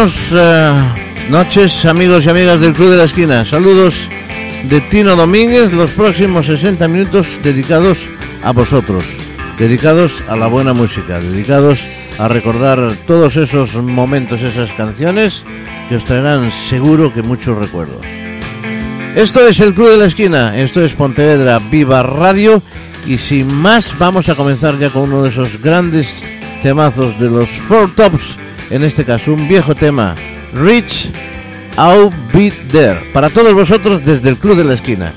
buenas eh, noches amigos y amigas del Club de la Esquina. Saludos de Tino Domínguez, los próximos 60 minutos dedicados a vosotros, dedicados a la buena música, dedicados a recordar todos esos momentos, esas canciones que os traerán seguro que muchos recuerdos. Esto es el Club de la Esquina, esto es Pontevedra Viva Radio y sin más vamos a comenzar ya con uno de esos grandes temazos de los Four Tops, en este caso un viejo tema, Rich I'll Be There, para todos vosotros desde el Club de la Esquina.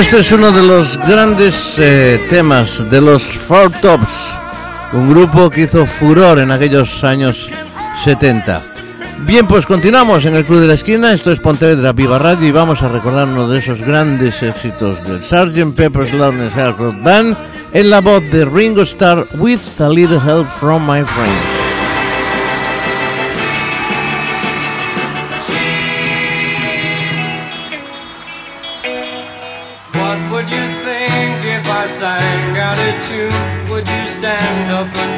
Este es uno de los grandes eh, temas de los Four Tops, un grupo que hizo furor en aquellos años 70. Bien, pues continuamos en el Club de la Esquina, esto es Pontevedra Viva Radio y vamos a recordar uno de esos grandes éxitos del Sgt. Pepper's Lonely Hearts Club Band en la voz de Ringo Starr with a little help from my friends. Sang out a tune, would you stand up and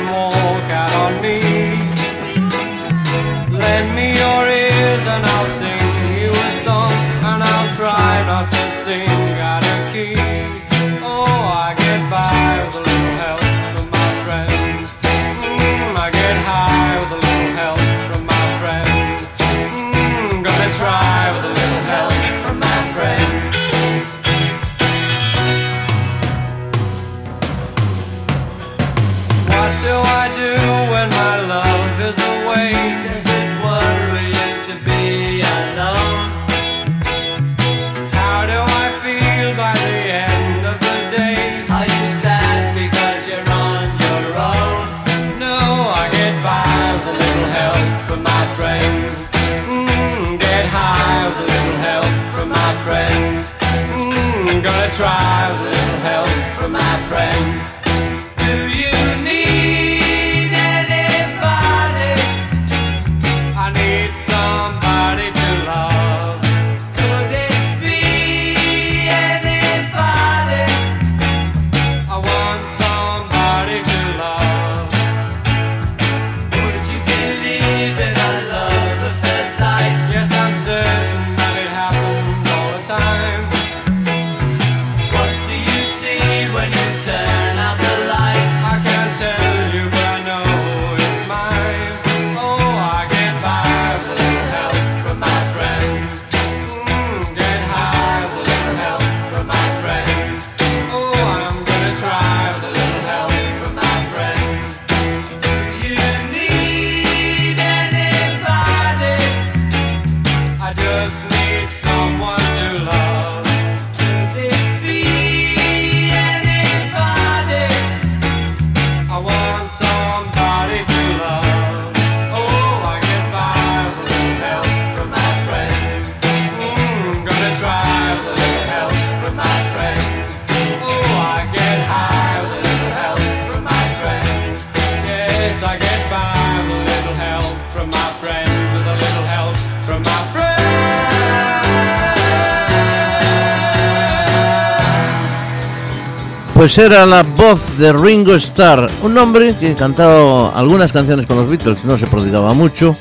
Pues era la voz de Ringo Starr, un hombre que cantaba algunas canciones con los Beatles, no se prodigaba mucho,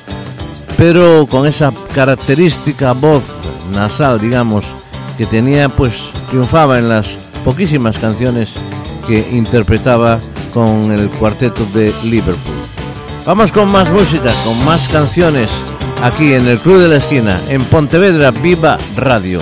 pero con esa característica voz nasal, digamos, que tenía, pues triunfaba en las poquísimas canciones que interpretaba con el cuarteto de Liverpool. Vamos con más música, con más canciones, aquí en el Club de la Esquina, en Pontevedra Viva Radio.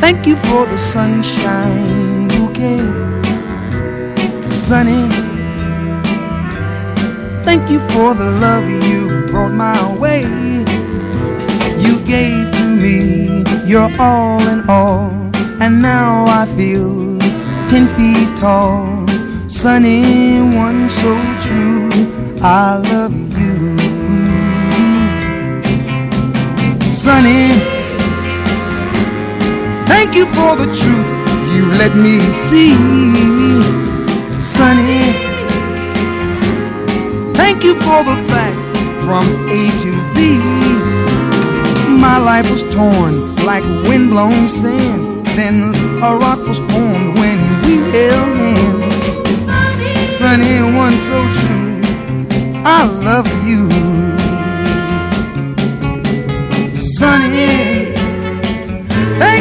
Thank you for the sunshine you bouquet. Sunny. Thank you for the love you brought my way. You gave to me your all in all. And now I feel ten feet tall. Sunny one so true. I love you. Sunny. Thank you for the truth you let me see, Sunny. Thank you for the facts from A to Z. My life was torn like windblown sand. Then a rock was formed when we held hands. Sunny, one so true. I love you. Sunny.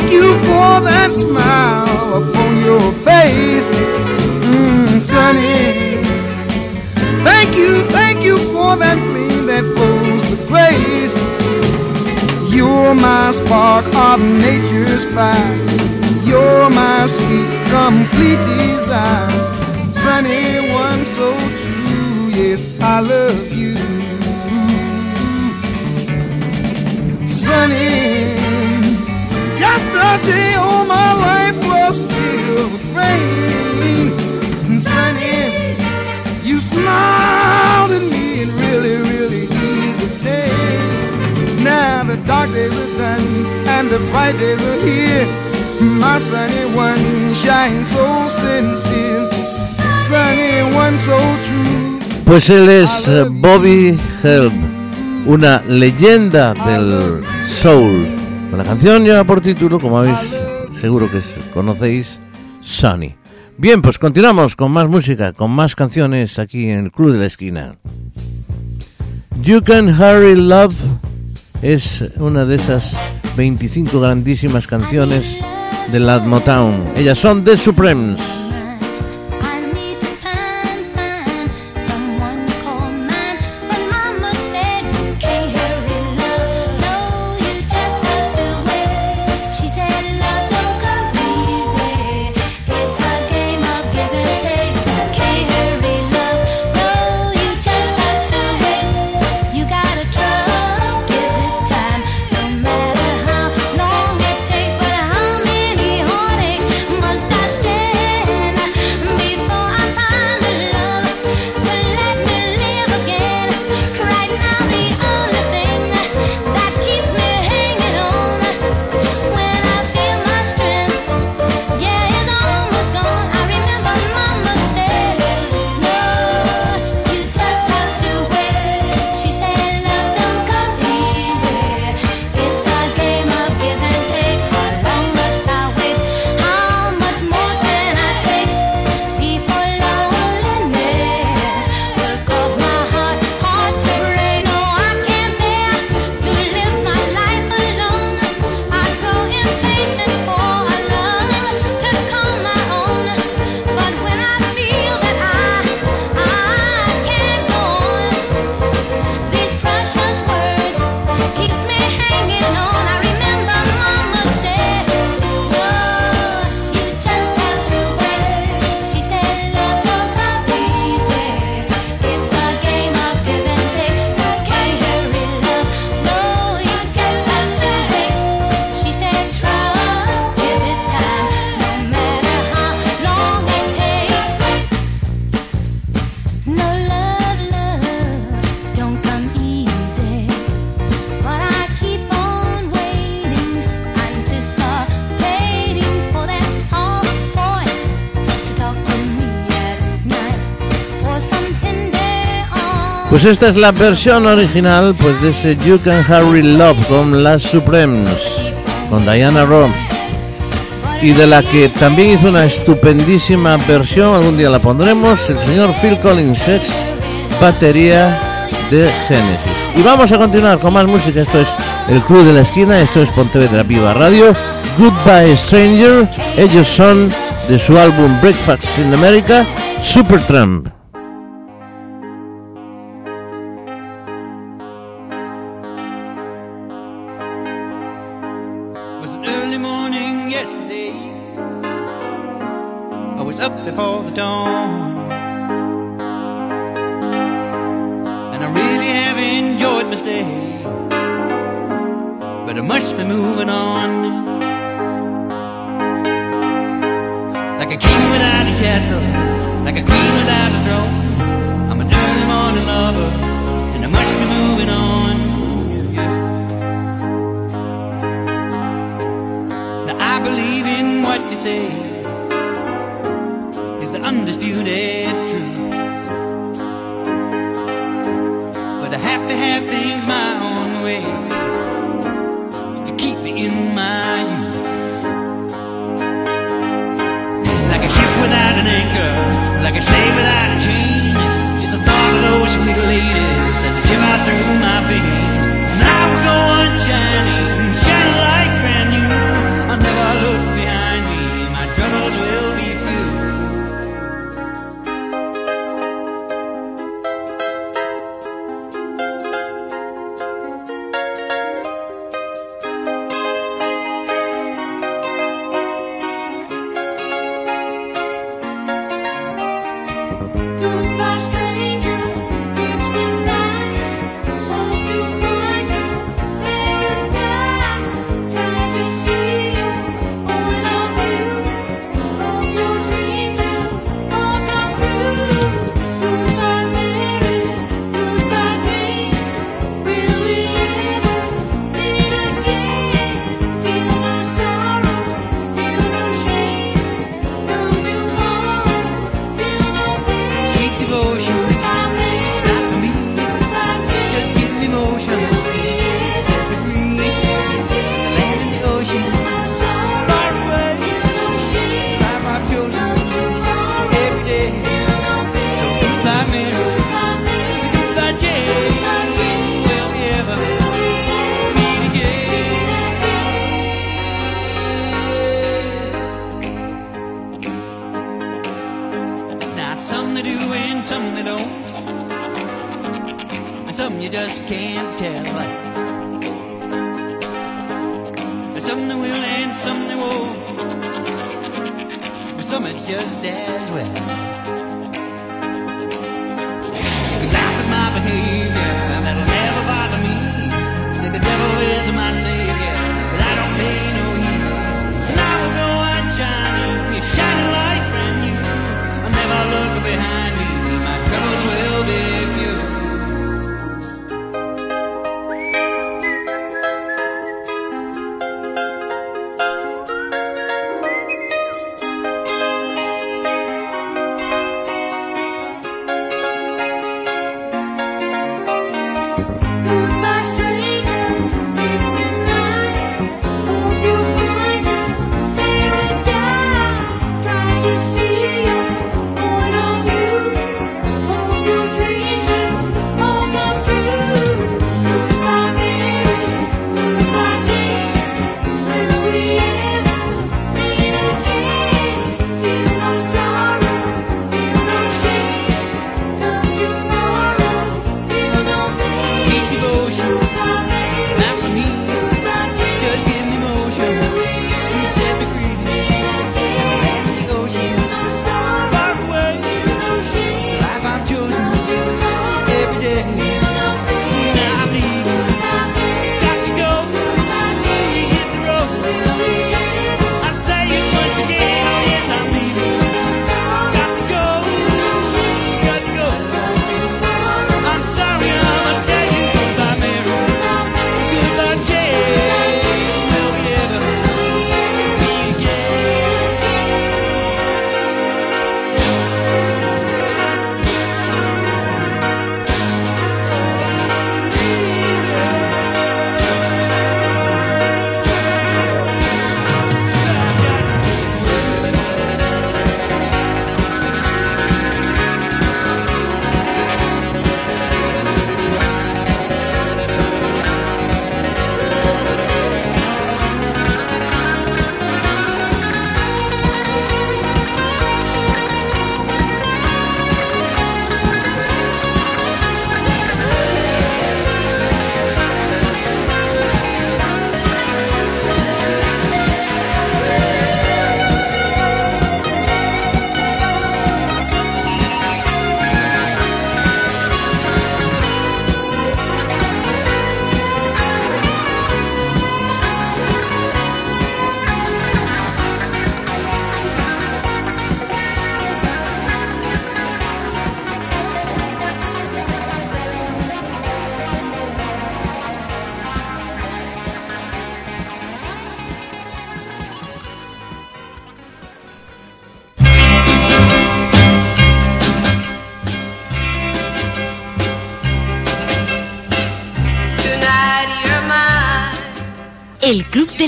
Thank you for that smile upon your face, mm, Sunny. Thank you, thank you for that gleam that flows with grace. You're my spark of nature's fire. You're my sweet, complete desire. Sunny one so true, yes, I love you. Sunny. Yesterday, all my life was filled with rain. And sunny, you smiled at me and really, really eased the day. Now the dark days are done and the bright days are here. My sunny one shines so sincere. Sunny one so true. Pues él es Bobby Helm, una leyenda del soul. La canción lleva por título, como habéis seguro que conocéis, Sunny. Bien, pues continuamos con más música, con más canciones aquí en el Club de la Esquina. You Can Hurry Love es una de esas 25 grandísimas canciones de la Motown. Ellas son The Supremes. Pues esta es la versión original pues, de ese You Can Harry Love con las Supremes, con Diana Ross, y de la que también hizo una estupendísima versión, algún día la pondremos, el señor Phil Collins, batería de Genesis. Y vamos a continuar con más música, esto es El Club de la Esquina, esto es Pontevedra Viva Radio, Goodbye Stranger, ellos son de su álbum Breakfast in America, Supertramp. had things my own way to keep me in my youth. Like a ship without an anchor, like a slave without a chain. Just the thought of those sweet ladies as I shimmer through my veins.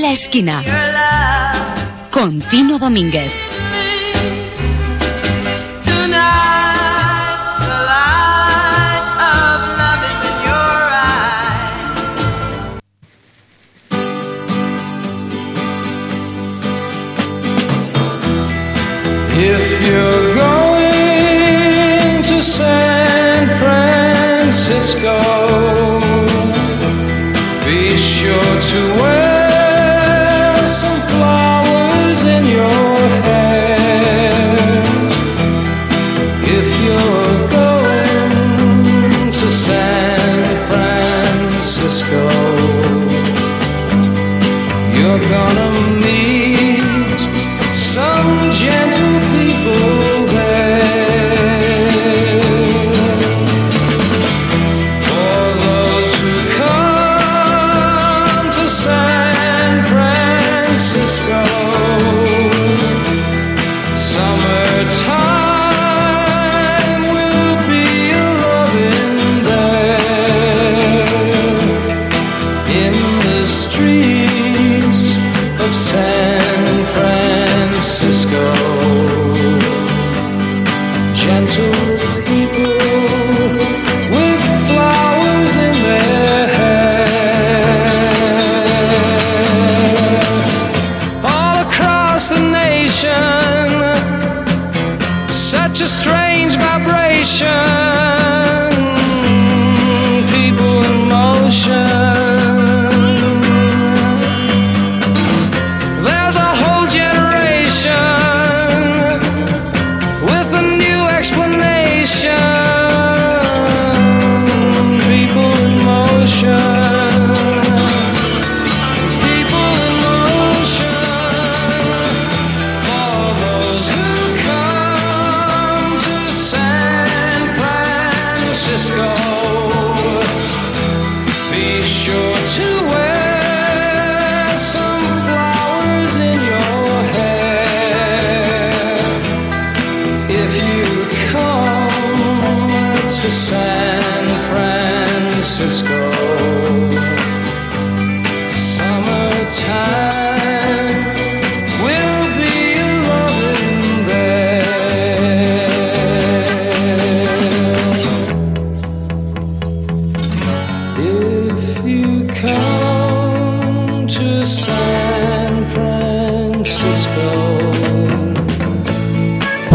la esquina. Con Tino Domínguez. Francisco. You're gonna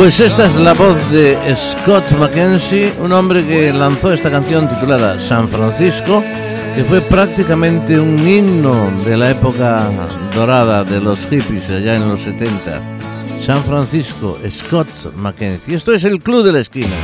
Pues esta es la voz de Scott Mackenzie, un hombre que lanzó esta canción titulada San Francisco, que fue prácticamente un himno de la época dorada de los hippies allá en los 70. San Francisco, Scott Mackenzie. Esto es el Club de la Esquina.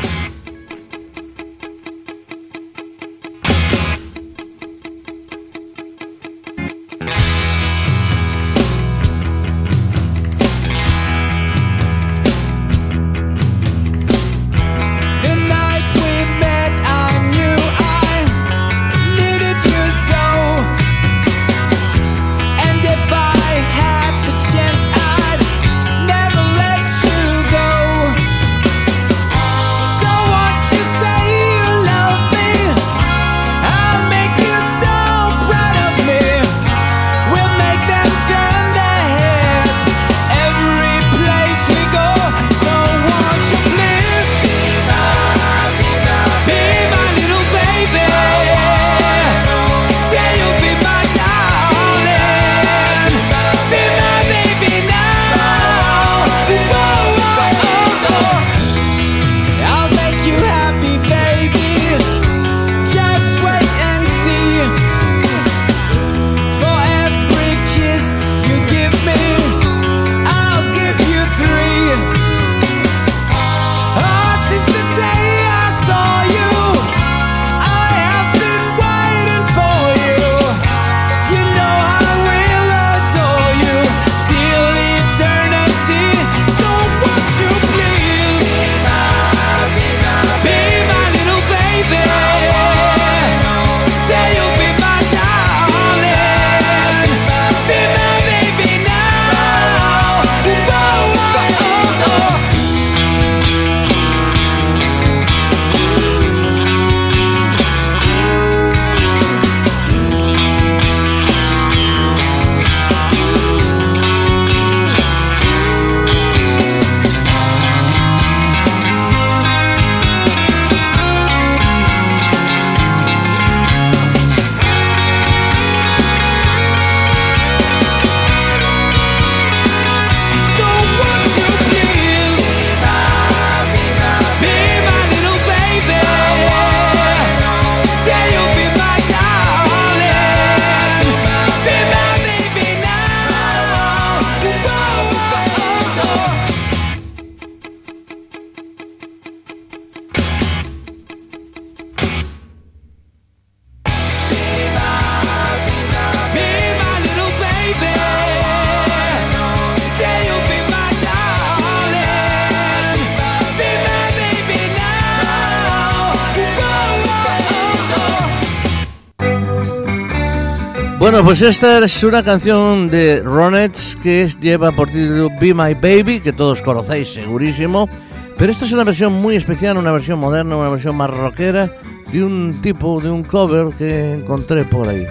Pues esta es una canción de Ronettes que lleva por título Be My Baby, que todos conocéis segurísimo. Pero esta es una versión muy especial, una versión moderna, una versión más rockera de un tipo, de un cover que encontré por ahí.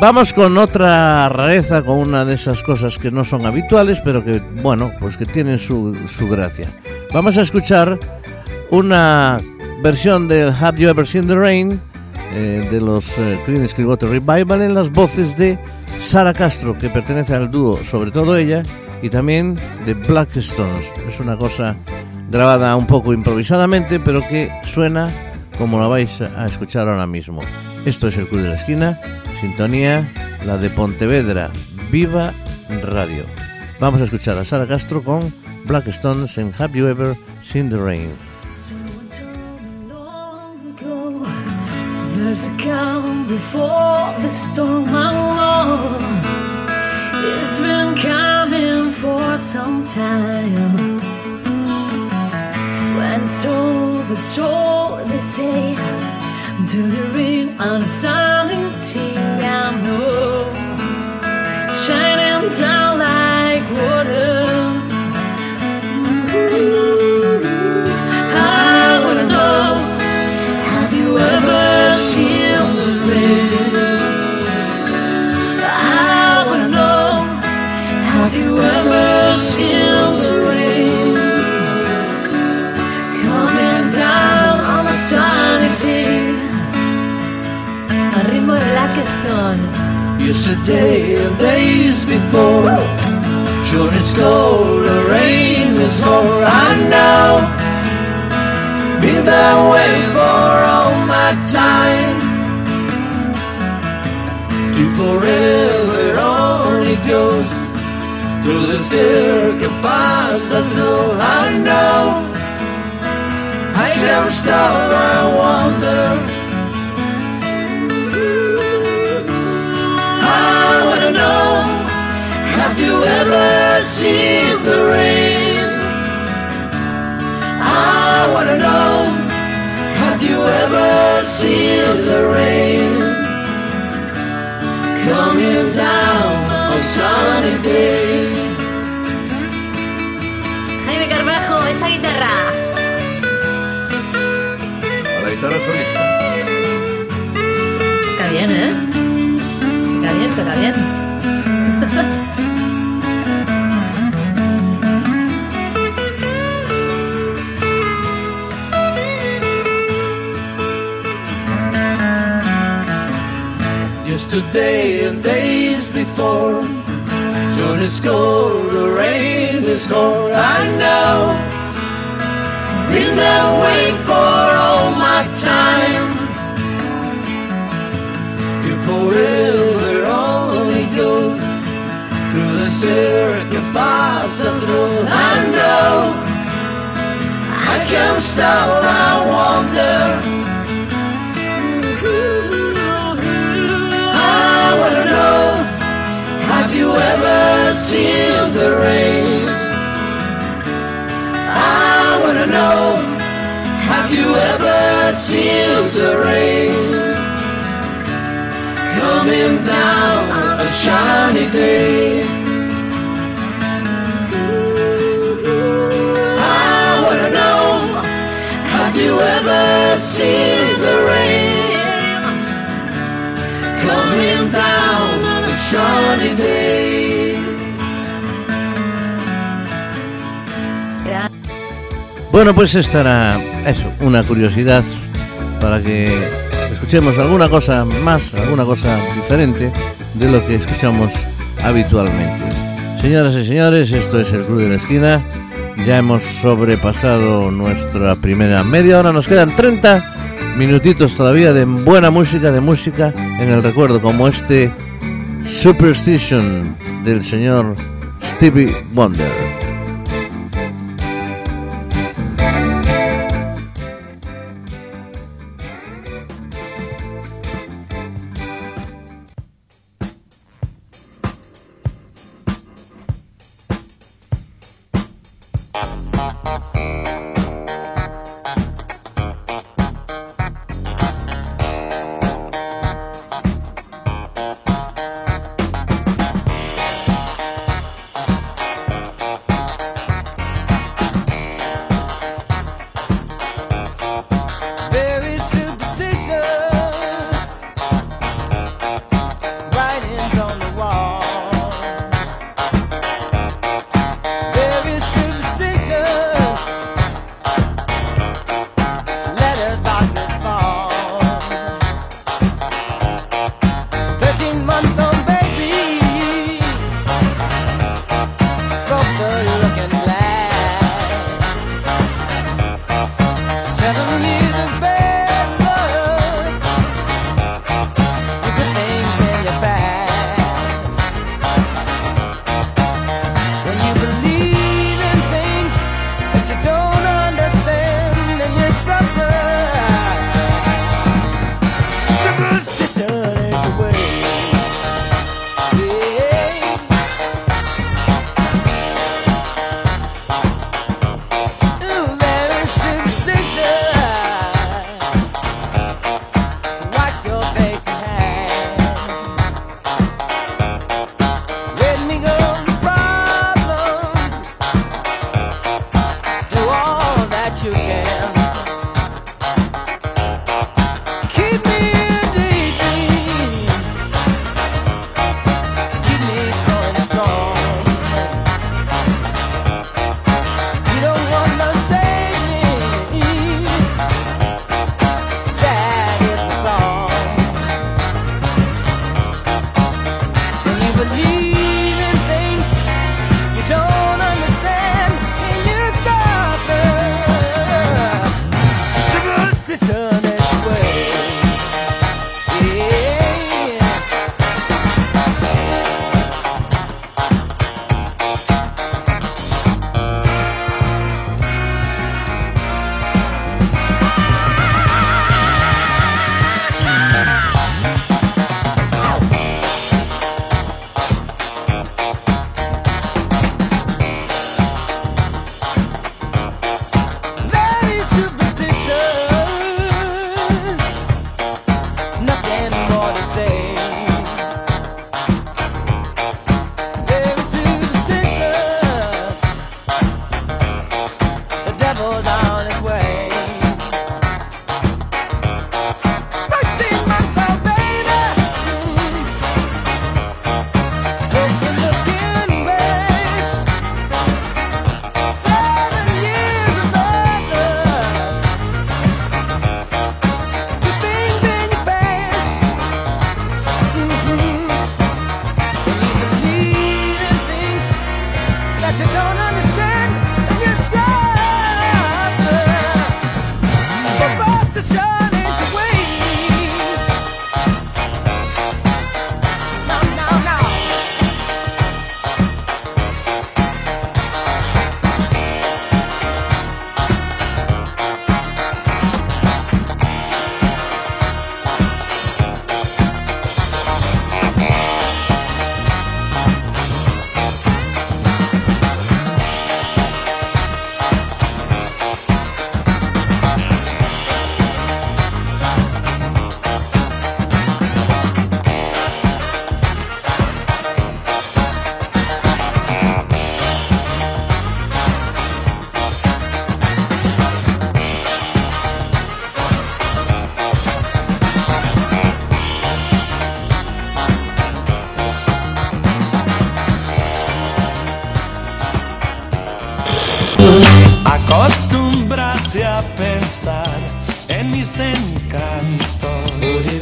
Vamos con otra rareza, con una de esas cosas que no son habituales, pero que, bueno, pues que tienen su, su gracia. Vamos a escuchar una versión del Have You Ever Seen the Rain eh, de los eh, Creedence Clearwater Revival en las voces de Sara Castro, que pertenece al dúo, sobre todo ella, y también de Black Stones. Es una cosa grabada un poco improvisadamente, pero que suena como la vais a escuchar ahora mismo. Esto es el Club de la Esquina, sintonía, la de Pontevedra, Viva Radio. Vamos a escuchar a Sara Castro con Black Stones en Have You Ever Seen the Rain. There's a calm before the storm I know It's been coming for some time. When it's over, so they say To the ring on tea I know. Shining down like water rain? Coming down on a day. Al. Yesterday and days before Sure it's cold, the rain is more I know Been that way for all my time To forever only goes Through the circle fast as no I know I can't stop, I wonder I wanna know Have you ever seen the rain? I wanna know Have you ever seen the rain? Coming down on sunny day guitarra solista. Toca bien, ¿eh? Toca bien, toca bien. Yesterday and days before June is cold, the rain is cold, I know Been that way for all my time To forever only goes Through the as I know I can't stop, I wonder I wanna know Have you ever seen the rain? Know Have you ever seen the rain? Coming down on a shiny day I wanna know Have you ever seen the rain? Coming down on a sunny day. Bueno, pues esta era eso, una curiosidad para que escuchemos alguna cosa más, alguna cosa diferente de lo que escuchamos habitualmente. Señoras y señores, esto es el Club de la Esquina. Ya hemos sobrepasado nuestra primera media hora, nos quedan 30 minutitos todavía de buena música, de música en el recuerdo, como este Superstition del señor Stevie Wonder.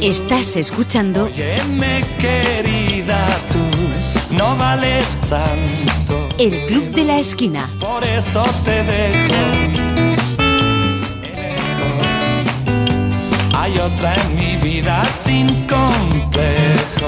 Estás escuchando. Óyeme, querida, tú no vales tanto. El Club de la Esquina. Por eso te dejo. Hay otra en mi vida sin complejo.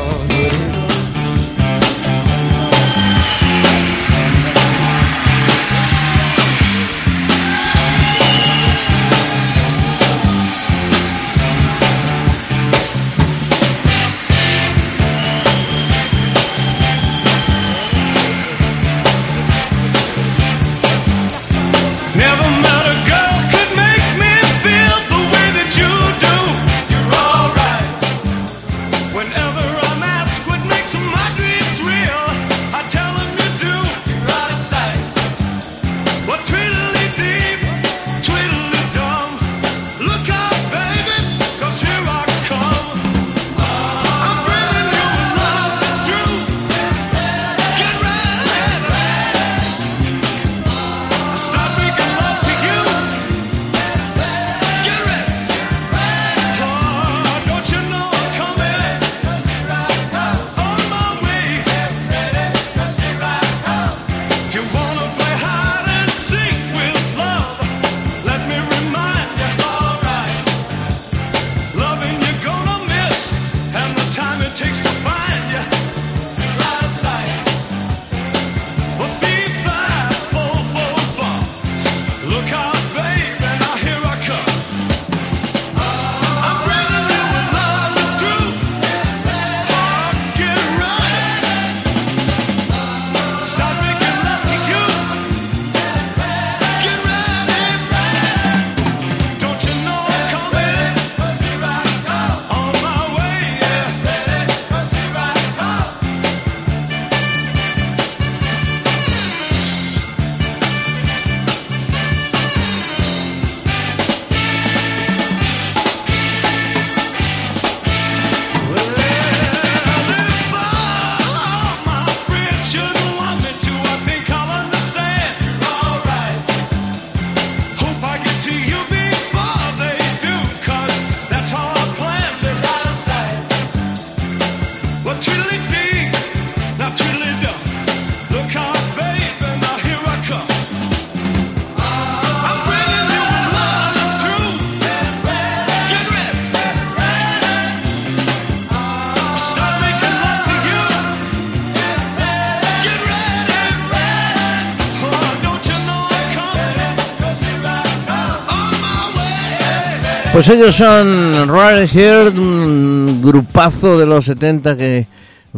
Pues ellos son Rare Heart, un grupazo de los 70 que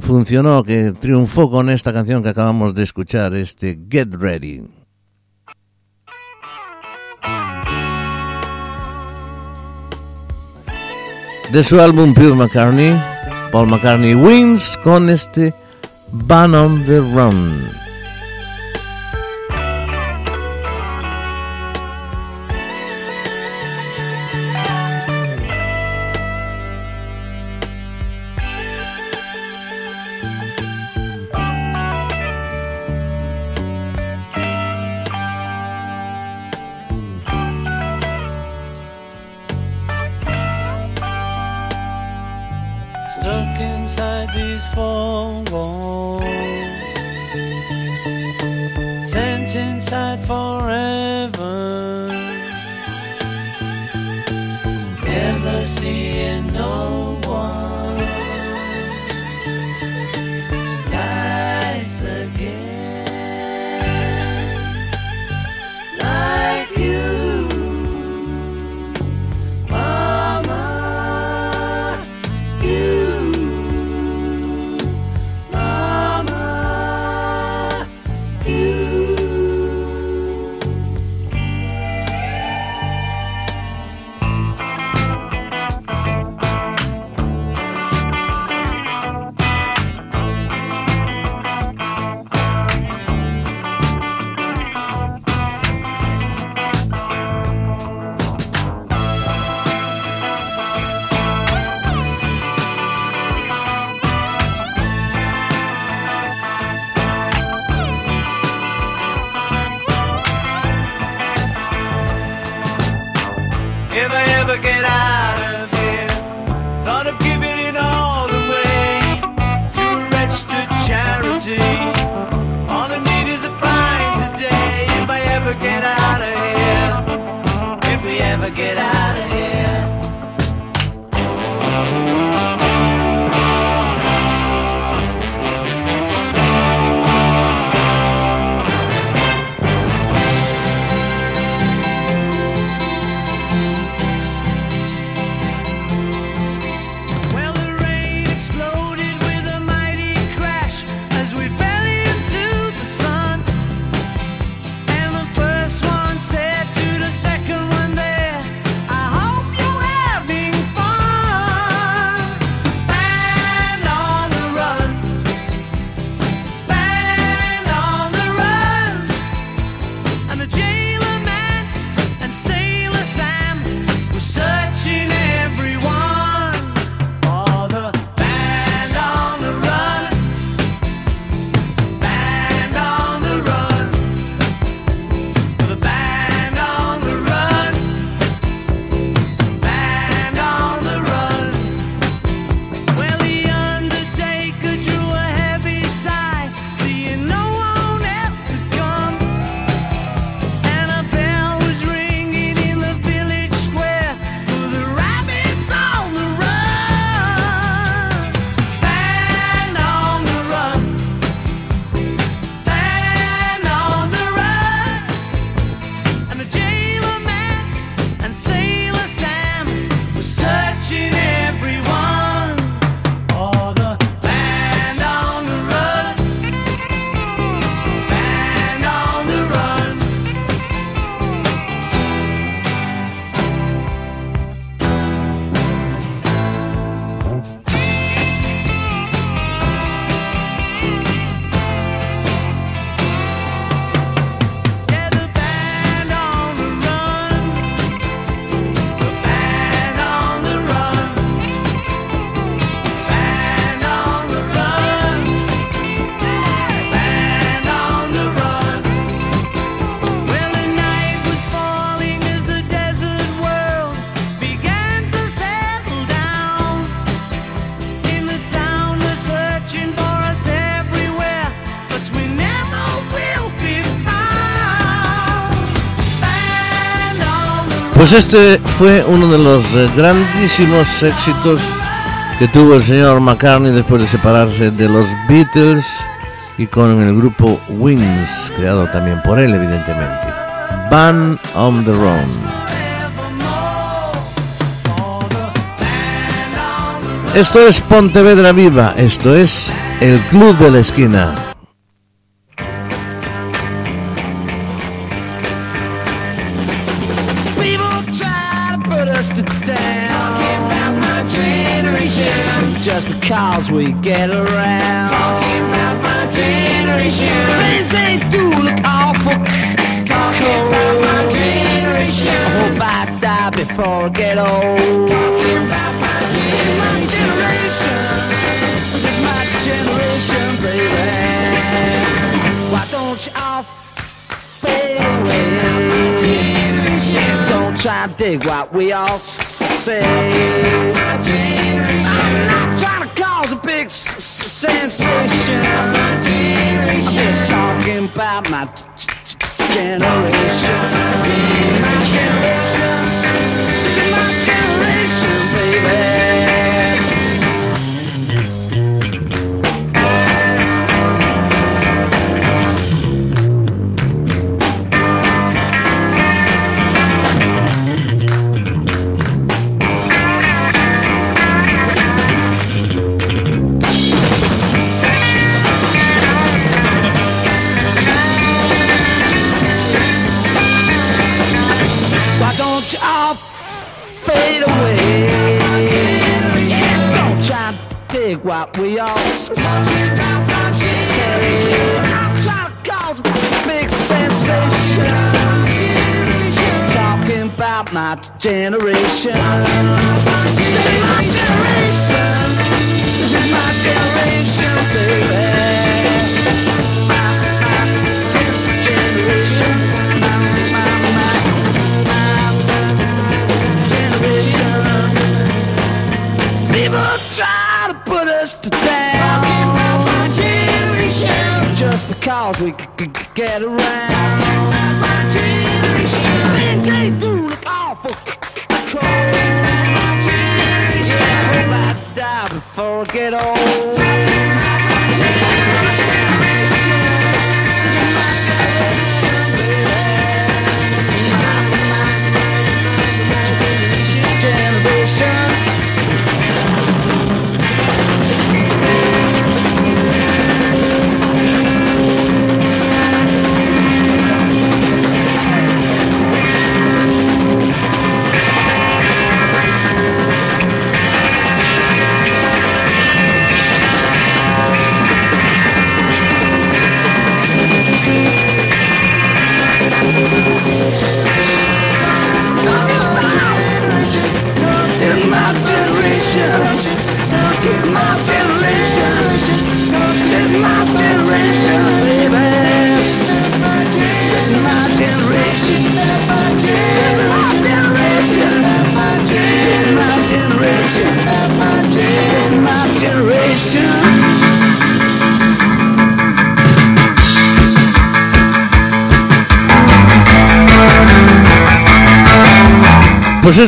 funcionó, que triunfó con esta canción que acabamos de escuchar, este Get Ready. De su álbum Pure McCartney, Paul McCartney Wings con este Ban on the Run. Pues este fue uno de los eh, grandísimos éxitos que tuvo el señor McCartney después de separarse de los Beatles y con el grupo Wings, creado también por él evidentemente. Van on the Run. Esto es Pontevedra Viva, esto es el Club de la Esquina. we get around. Talking about my generation. Things ain't do look awful. Talking about my generation. I hope I die before I get old. Talking about my generation. My generation, baby. Why don't you all fade away? Don't try and dig what we all say. I'm not trying to call sensation of my generation. I'm just talking about my generation. My generation. About we all big sensation. Just talking about my generation. This is my generation. This is my generation, baby. Because we c- c- c- get around. Generation. Awful cold. Generation. I hope I die before I get old.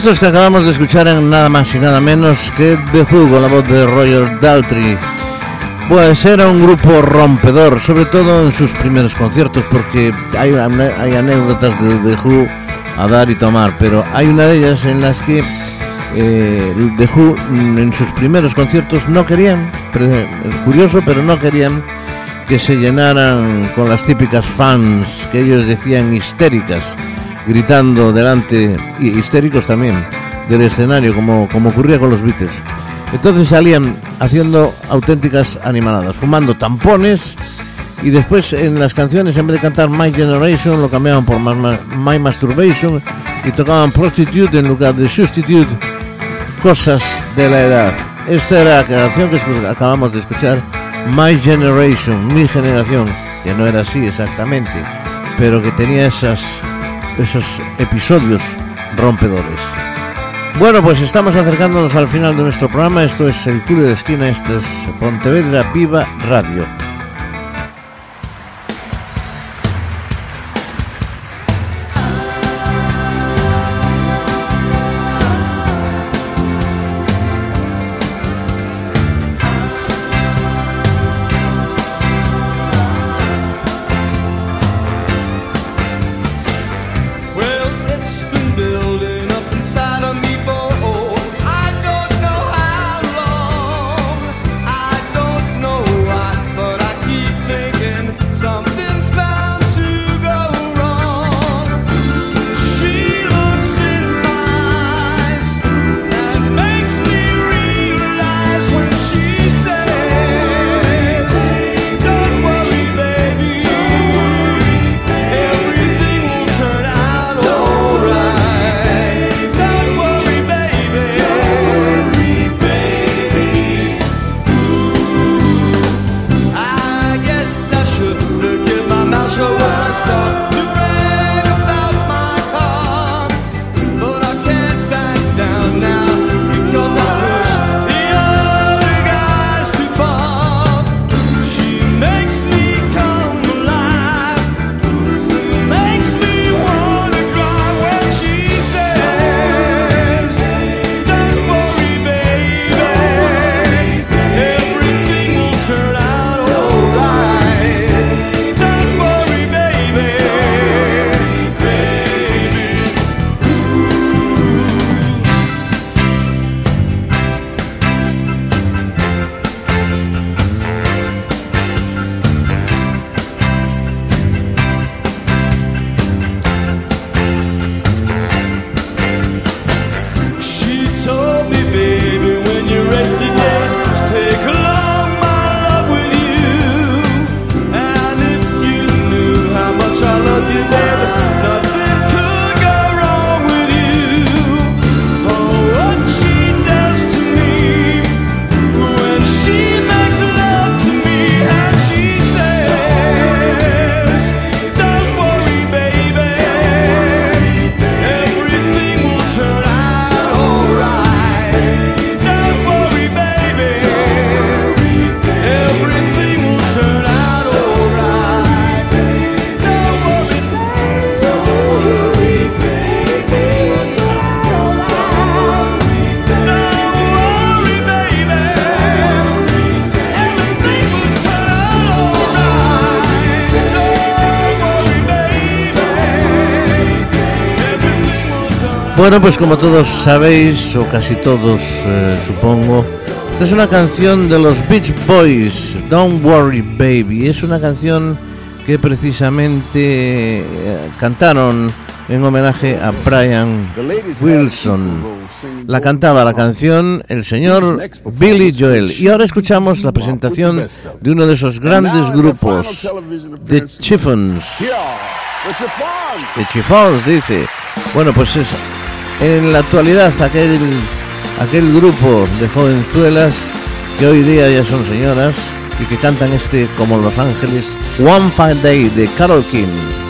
Estos que acabamos de escuchar eran nada más y nada menos que The Who con la voz de Roger Daltrey. Pues era un grupo rompedor, sobre todo en sus primeros conciertos, porque hay, anécdotas de The Who a dar y tomar, pero hay una de ellas en las que eh, The Who mm, en sus primeros conciertos no querían, curioso, pero no querían que se llenaran con las típicas fans que ellos decían histéricas, gritando delante, y histéricos también, del escenario, como, como ocurría con los Beatles. Entonces salían haciendo auténticas animaladas, fumando tampones y después en las canciones en vez de cantar My Generation lo cambiaban por My Masturbation y tocaban Prostitute en lugar de Substitute, cosas de la edad. Esta era la canción que acabamos de escuchar, My Generation, mi generación, que no era así exactamente, pero que tenía esas, esos episodios rompedores. Bueno, pues estamos acercándonos al final de nuestro programa. Esto es el Club de Esquina, esto es Pontevedra Viva Radio. Bueno, pues como todos sabéis, o casi todos eh, supongo, esta es una canción de los Beach Boys, Don't Worry Baby. Es una canción que precisamente eh, cantaron en homenaje a Brian Wilson. La cantaba la canción el señor Billy Joel. Y ahora escuchamos la presentación de uno de esos grandes grupos, The Chiffons. The Chiffons, dice. Bueno, pues es en la actualidad aquel, aquel grupo de jovenzuelas que hoy día ya son señoras y que cantan este como Los Ángeles One Fine Day de Carol King.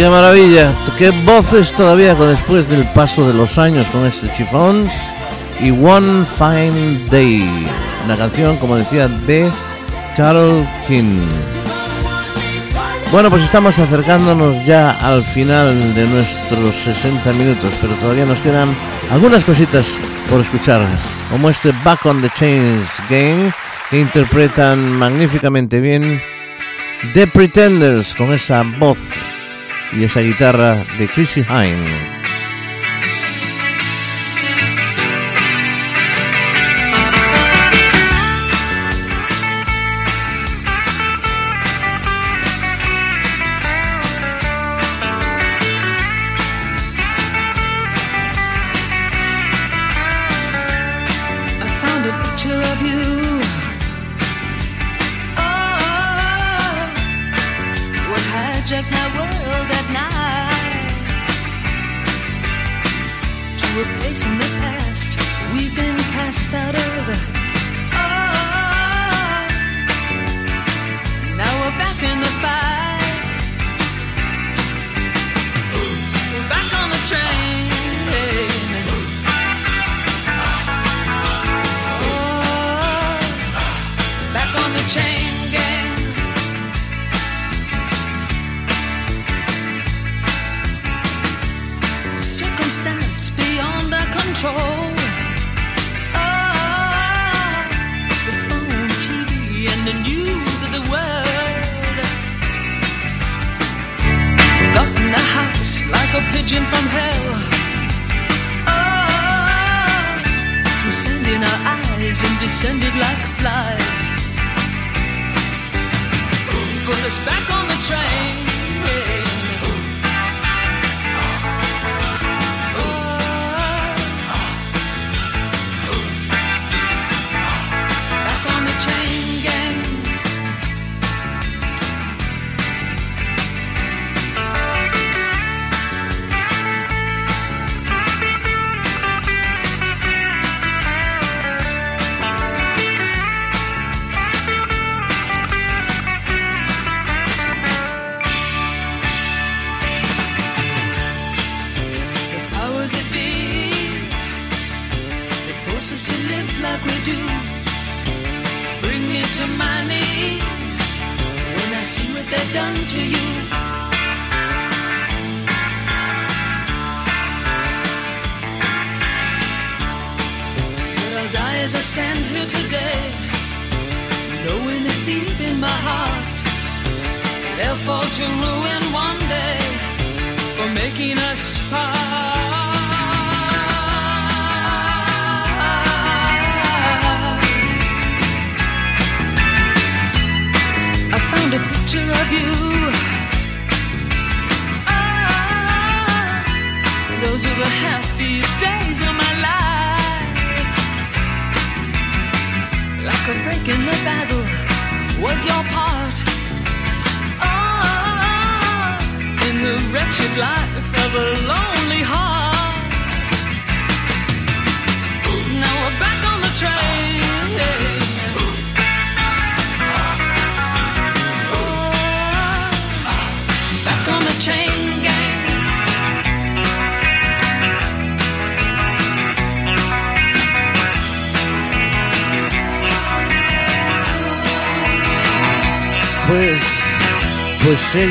¡Qué maravilla! ¡Qué voces todavía después del paso de los años con este Chiffons! Y One Fine Day, una canción, como decía, de Carol King. Bueno, pues estamos acercándonos ya al final de nuestros 60 minutos, pero todavía nos quedan algunas cositas por escuchar, como este Back on the Chains Game, que interpretan magníficamente bien The Pretenders con esa voz y esa guitarra de Chrissy Hine.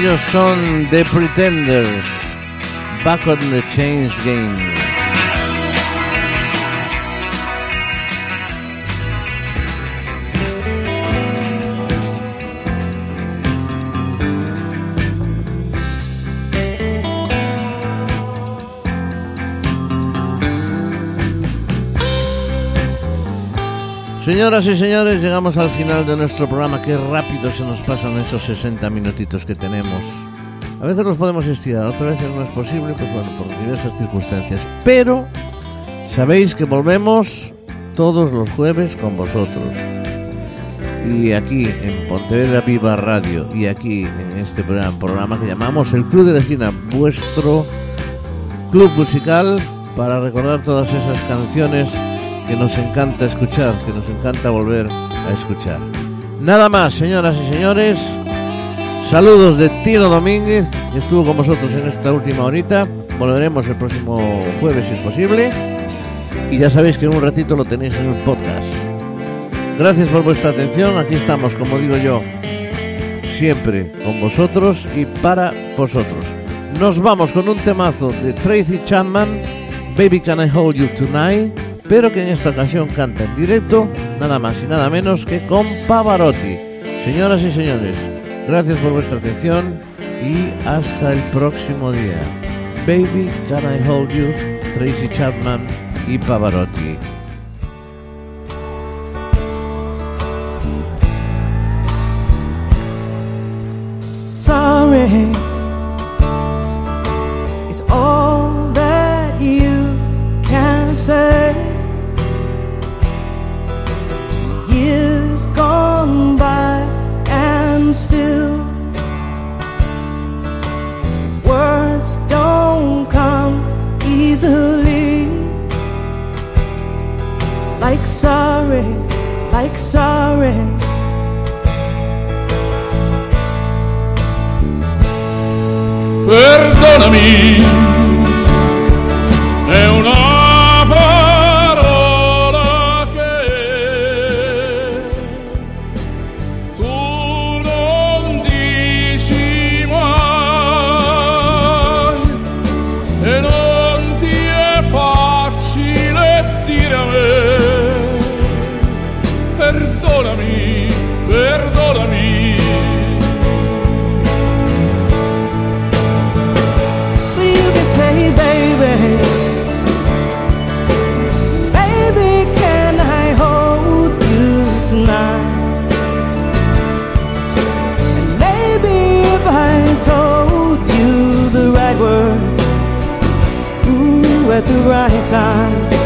Ellos son The Pretenders. Back on the Change Game. Señoras y señores, llegamos al final de nuestro programa. Qué rápido se nos pasan esos 60 minutitos que tenemos. A veces los podemos estirar, otras veces no es posible, pues bueno, por diversas circunstancias. Pero sabéis que volvemos todos los jueves con vosotros. Y aquí en Pontevedra Viva Radio y aquí en este programa, que llamamos El Club de la Esquina, vuestro club musical para recordar todas esas canciones que nos encanta escuchar, que nos encanta volver a escuchar. Nada más, señoras y señores. Saludos de Tino Domínguez, que estuvo con vosotros en esta última horita. Volveremos el próximo jueves si es posible. Y ya sabéis que en un ratito lo tenéis en el podcast. Gracias por vuestra atención. Aquí estamos, como digo yo, siempre con vosotros y para vosotros. Nos vamos con un temazo de Tracy Chapman, Baby Can I Hold You Tonight, pero que en esta ocasión canta en directo, nada más y nada menos que con Pavarotti. Señoras y señores, gracias por vuestra atención y hasta el próximo día. Baby Can I Hold You, Tracy Chapman y Pavarotti. sorry sorry, like sorry. Perdonami, time